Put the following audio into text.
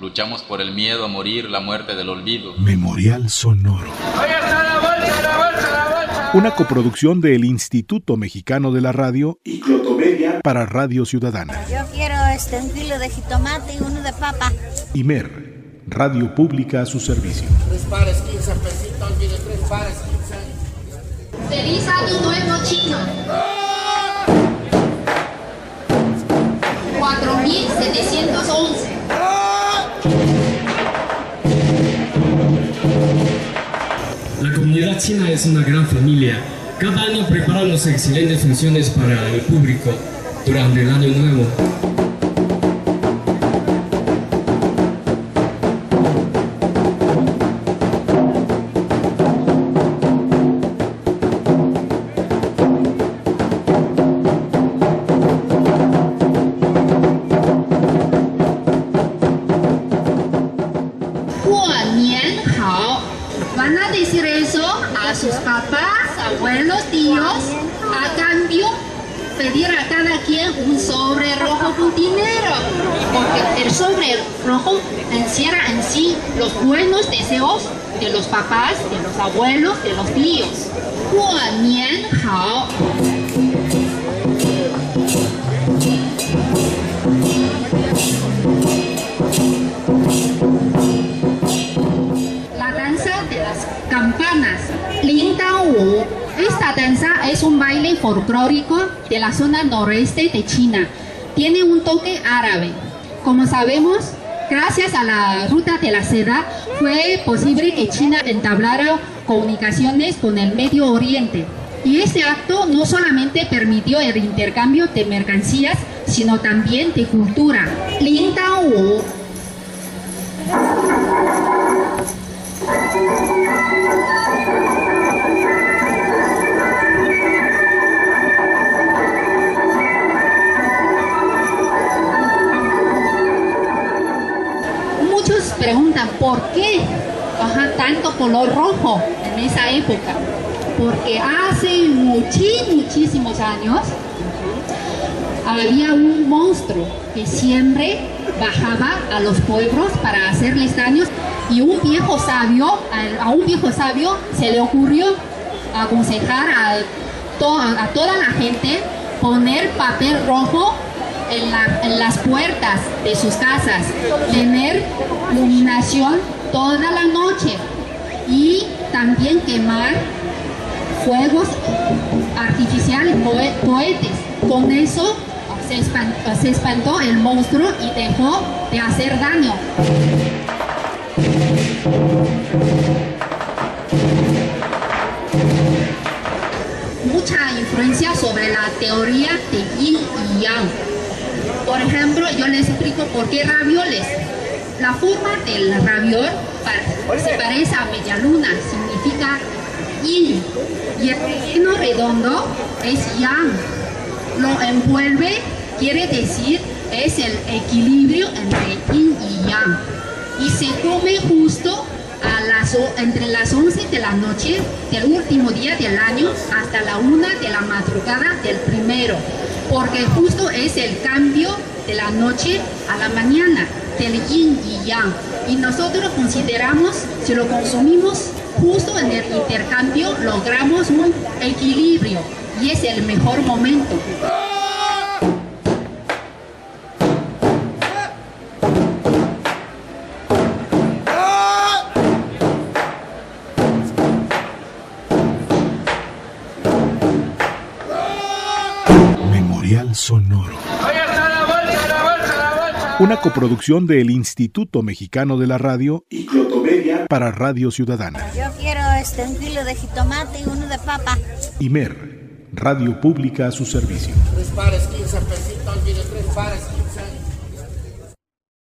Luchamos por el miedo a morir, la muerte del olvido. Memorial Sonoro. Una coproducción del Instituto Mexicano de la Radio y Clotomedia para Radio Ciudadana. Yo quiero este, un kilo de jitomate y uno de papa. Imer, Radio Pública a su servicio. Tres pares, 15 pesitos, mire, tres pares, 15. Feliz año nuevo chino. La comunidad china es una gran familia. Cada año preparamos excelentes funciones para el público durante el año nuevo. Van a decir eso a sus papás, abuelos, tíos, a cambio pedir a cada quien un sobre rojo con dinero, porque el sobre rojo encierra en sí los buenos deseos de los papás, de los abuelos, de los tíos. Esta danza es un baile folclórico de la zona noreste de China. Tiene un toque árabe. Como sabemos, gracias a la ruta de la seda fue posible que China entablara comunicaciones con el Medio Oriente. Y este acto no solamente permitió el intercambio de mercancías, sino también de cultura. Lin Wu por qué ajá, tanto color rojo en esa época. Porque hace muchí- muchísimos años había un monstruo que siempre bajaba a los pueblos para hacerles daños y un viejo sabio, a, un viejo sabio se le ocurrió aconsejar a toda la gente poner papel rojo en, la- en las puertas de sus casas, tener iluminación toda la noche y también quemar fuegos artificiales, cohe- cohetes. Con eso se espantó el monstruo y dejó de hacer daño. Mucha influencia sobre la teoría de yin y yang. Por ejemplo, yo les explico por qué ravioles. La forma del raviol se parece a media luna, significa yin. Y el relleno redondo es yang. Lo envuelve quiere decir es el equilibrio entre yin y yang. Y se come justo entre las 11 de la noche del último día del año hasta la 1 de la madrugada del primero, porque justo es el cambio de la noche a la mañana, del yin y yang. Y nosotros consideramos, si lo consumimos justo en el intercambio, logramos un equilibrio y es el mejor momento. Memorial Sonoro. Una coproducción del Instituto Mexicano de la Radio y Clotomedia para Radio Ciudadana. Yo quiero este, un kilo de jitomate y uno de papa. Imer, Radio Pública a su servicio. Tres pares, 15 pesitos, mire, tres pares,